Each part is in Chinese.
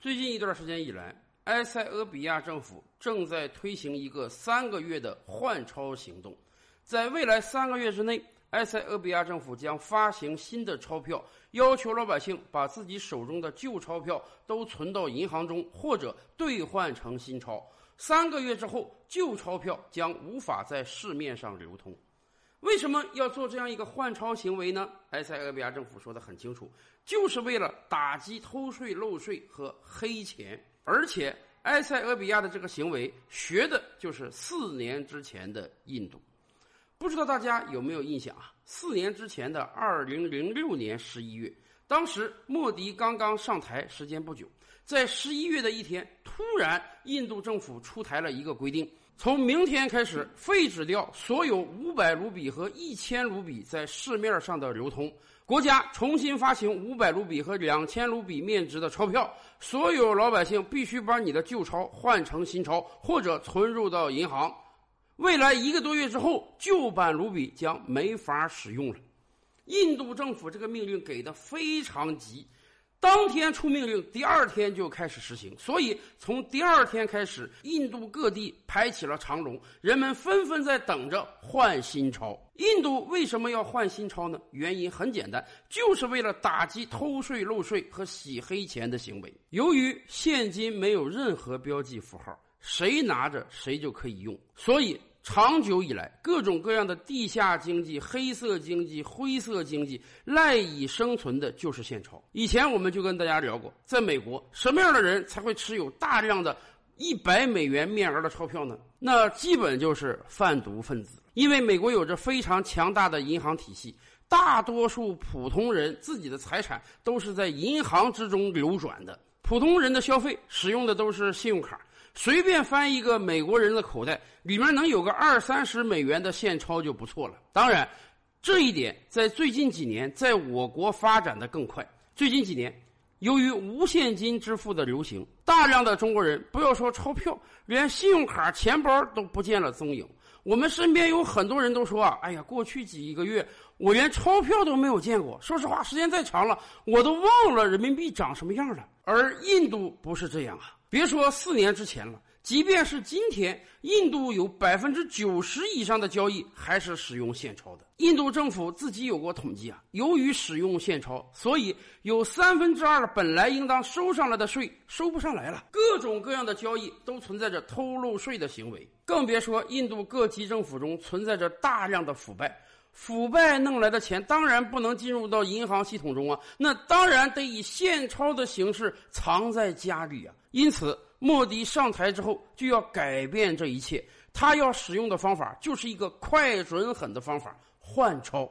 最近一段时间以来，埃塞俄比亚政府正在推行一个三个月的换钞行动。在未来三个月之内，埃塞俄比亚政府将发行新的钞票，要求老百姓把自己手中的旧钞票都存到银行中，或者兑换成新钞。三个月之后，旧钞票将无法在市面上流通。为什么要做这样一个换钞行为呢？埃塞俄比亚政府说的很清楚，就是为了打击偷税漏税和黑钱。而且，埃塞俄比亚的这个行为学的就是四年之前的印度。不知道大家有没有印象啊？四年之前的二零零六年十一月，当时莫迪刚刚上台时间不久，在十一月的一天，突然印度政府出台了一个规定。从明天开始，废止掉所有五百卢比和一千卢比在市面上的流通。国家重新发行五百卢比和两千卢比面值的钞票。所有老百姓必须把你的旧钞换成新钞，或者存入到银行。未来一个多月之后，旧版卢比将没法使用了。印度政府这个命令给的非常急。当天出命令，第二天就开始实行。所以从第二天开始，印度各地排起了长龙，人们纷纷在等着换新钞。印度为什么要换新钞呢？原因很简单，就是为了打击偷税漏税和洗黑钱的行为。由于现金没有任何标记符号，谁拿着谁就可以用，所以。长久以来，各种各样的地下经济、黑色经济、灰色经济赖以生存的就是现钞。以前我们就跟大家聊过，在美国，什么样的人才会持有大量的一百美元面额的钞票呢？那基本就是贩毒分子。因为美国有着非常强大的银行体系，大多数普通人自己的财产都是在银行之中流转的。普通人的消费使用的都是信用卡。随便翻一个美国人的口袋，里面能有个二三十美元的现钞就不错了。当然，这一点在最近几年在我国发展的更快。最近几年，由于无现金支付的流行，大量的中国人不要说钞票，连信用卡、钱包都不见了踪影。我们身边有很多人都说啊，哎呀，过去几个月我连钞票都没有见过。说实话，时间再长了，我都忘了人民币长什么样了。而印度不是这样啊。别说四年之前了，即便是今天，印度有百分之九十以上的交易还是使用现钞的。印度政府自己有过统计啊，由于使用现钞，所以有三分之二本来应当收上来的税收不上来了。各种各样的交易都存在着偷漏税的行为，更别说印度各级政府中存在着大量的腐败。腐败弄来的钱当然不能进入到银行系统中啊，那当然得以现钞的形式藏在家里啊。因此，莫迪上台之后就要改变这一切，他要使用的方法就是一个快、准、狠的方法——换钞。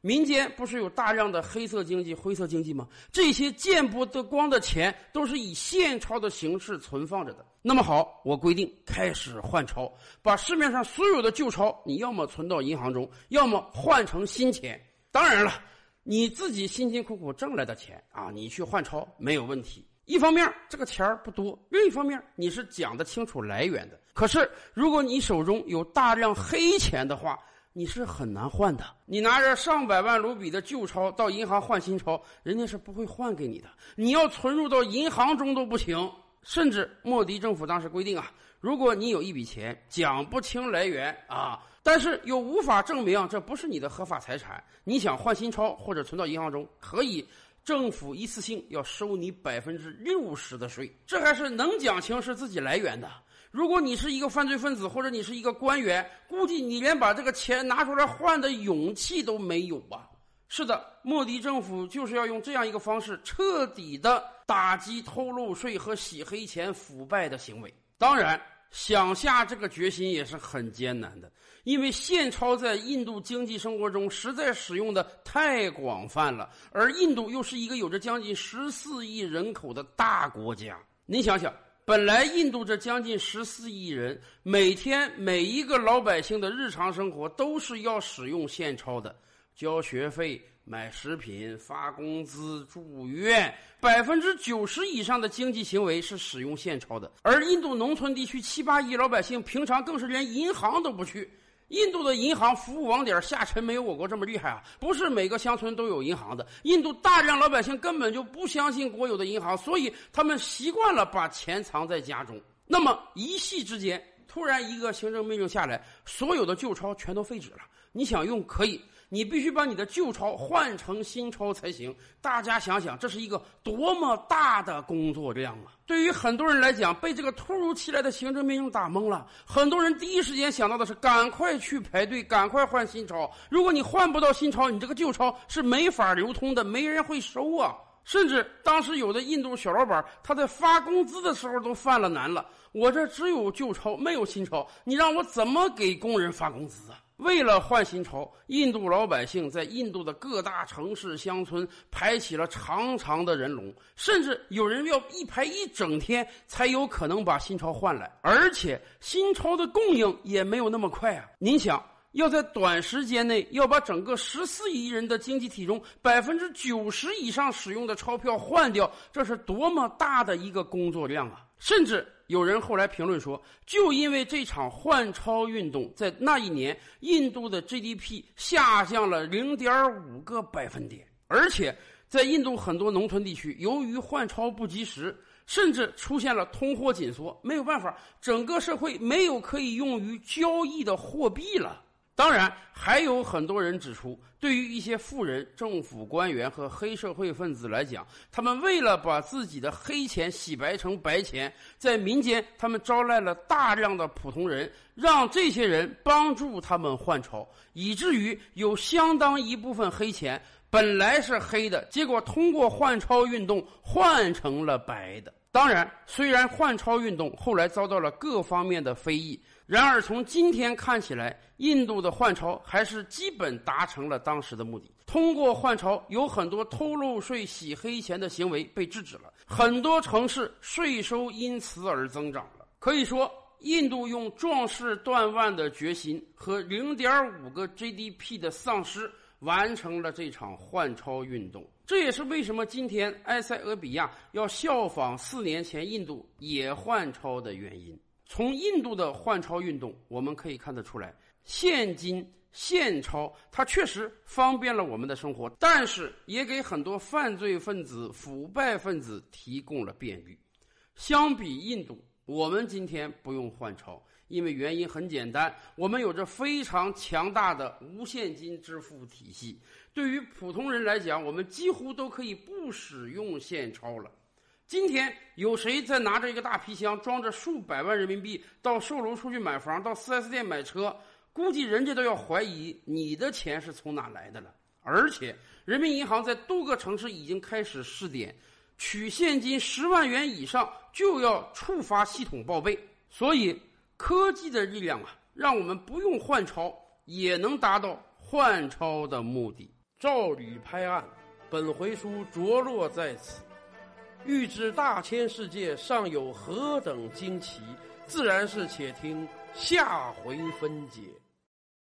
民间不是有大量的黑色经济、灰色经济吗？这些见不得光的钱都是以现钞的形式存放着的。那么好，我规定开始换钞，把市面上所有的旧钞，你要么存到银行中，要么换成新钱。当然了，你自己辛辛苦苦挣来的钱啊，你去换钞没有问题。一方面这个钱不多，另一方面你是讲得清楚来源的。可是如果你手中有大量黑钱的话，你是很难换的。你拿着上百万卢比的旧钞到银行换新钞，人家是不会换给你的。你要存入到银行中都不行。甚至莫迪政府当时规定啊，如果你有一笔钱讲不清来源啊，但是又无法证明这不是你的合法财产，你想换新钞或者存到银行中，可以政府一次性要收你百分之六十的税。这还是能讲清是自己来源的。如果你是一个犯罪分子，或者你是一个官员，估计你连把这个钱拿出来换的勇气都没有吧？是的，莫迪政府就是要用这样一个方式，彻底的打击偷漏税和洗黑钱、腐败的行为。当然，想下这个决心也是很艰难的，因为现钞在印度经济生活中实在使用的太广泛了，而印度又是一个有着将近十四亿人口的大国家。您想想。本来印度这将近十四亿人，每天每一个老百姓的日常生活都是要使用现钞的，交学费、买食品、发工资、住院，百分之九十以上的经济行为是使用现钞的。而印度农村地区七八亿老百姓，平常更是连银行都不去。印度的银行服务网点下沉没有我国这么厉害啊！不是每个乡村都有银行的。印度大量老百姓根本就不相信国有的银行，所以他们习惯了把钱藏在家中。那么一夕之间，突然一个行政命令下来，所有的旧钞全都废止了。你想用可以。你必须把你的旧钞换成新钞才行。大家想想，这是一个多么大的工作量啊！对于很多人来讲，被这个突如其来的行政命令打懵了。很多人第一时间想到的是赶快去排队，赶快换新钞。如果你换不到新钞，你这个旧钞是没法流通的，没人会收啊！甚至当时有的印度小老板，他在发工资的时候都犯了难了。我这只有旧钞，没有新钞，你让我怎么给工人发工资啊？为了换新钞，印度老百姓在印度的各大城市、乡村排起了长长的人龙，甚至有人要一排一整天才有可能把新钞换来，而且新钞的供应也没有那么快啊！您想要在短时间内要把整个十四亿人的经济体中百分之九十以上使用的钞票换掉，这是多么大的一个工作量啊！甚至。有人后来评论说，就因为这场换钞运动，在那一年，印度的 GDP 下降了零点五个百分点，而且在印度很多农村地区，由于换钞不及时，甚至出现了通货紧缩，没有办法，整个社会没有可以用于交易的货币了。当然，还有很多人指出，对于一些富人、政府官员和黑社会分子来讲，他们为了把自己的黑钱洗白成白钱，在民间他们招来了大量的普通人，让这些人帮助他们换钞，以至于有相当一部分黑钱本来是黑的，结果通过换钞运动换成了白的。当然，虽然换钞运动后来遭到了各方面的非议。然而，从今天看起来，印度的换钞还是基本达成了当时的目的。通过换钞，有很多偷漏税、洗黑钱的行为被制止了，很多城市税收因此而增长了。可以说，印度用壮士断腕的决心和零点五个 GDP 的丧失，完成了这场换钞运动。这也是为什么今天埃塞俄比亚要效仿四年前印度也换钞的原因。从印度的换钞运动，我们可以看得出来，现金现钞它确实方便了我们的生活，但是也给很多犯罪分子、腐败分子提供了便利。相比印度，我们今天不用换钞，因为原因很简单，我们有着非常强大的无现金支付体系。对于普通人来讲，我们几乎都可以不使用现钞了。今天有谁在拿着一个大皮箱，装着数百万人民币到售楼处去买房，到 4S 店买车？估计人家都要怀疑你的钱是从哪来的了。而且，人民银行在多个城市已经开始试点，取现金十万元以上就要触发系统报备。所以，科技的力量啊，让我们不用换钞也能达到换钞的目的。照吕拍案，本回书着落在此。欲知大千世界尚有何等惊奇，自然是且听下回分解。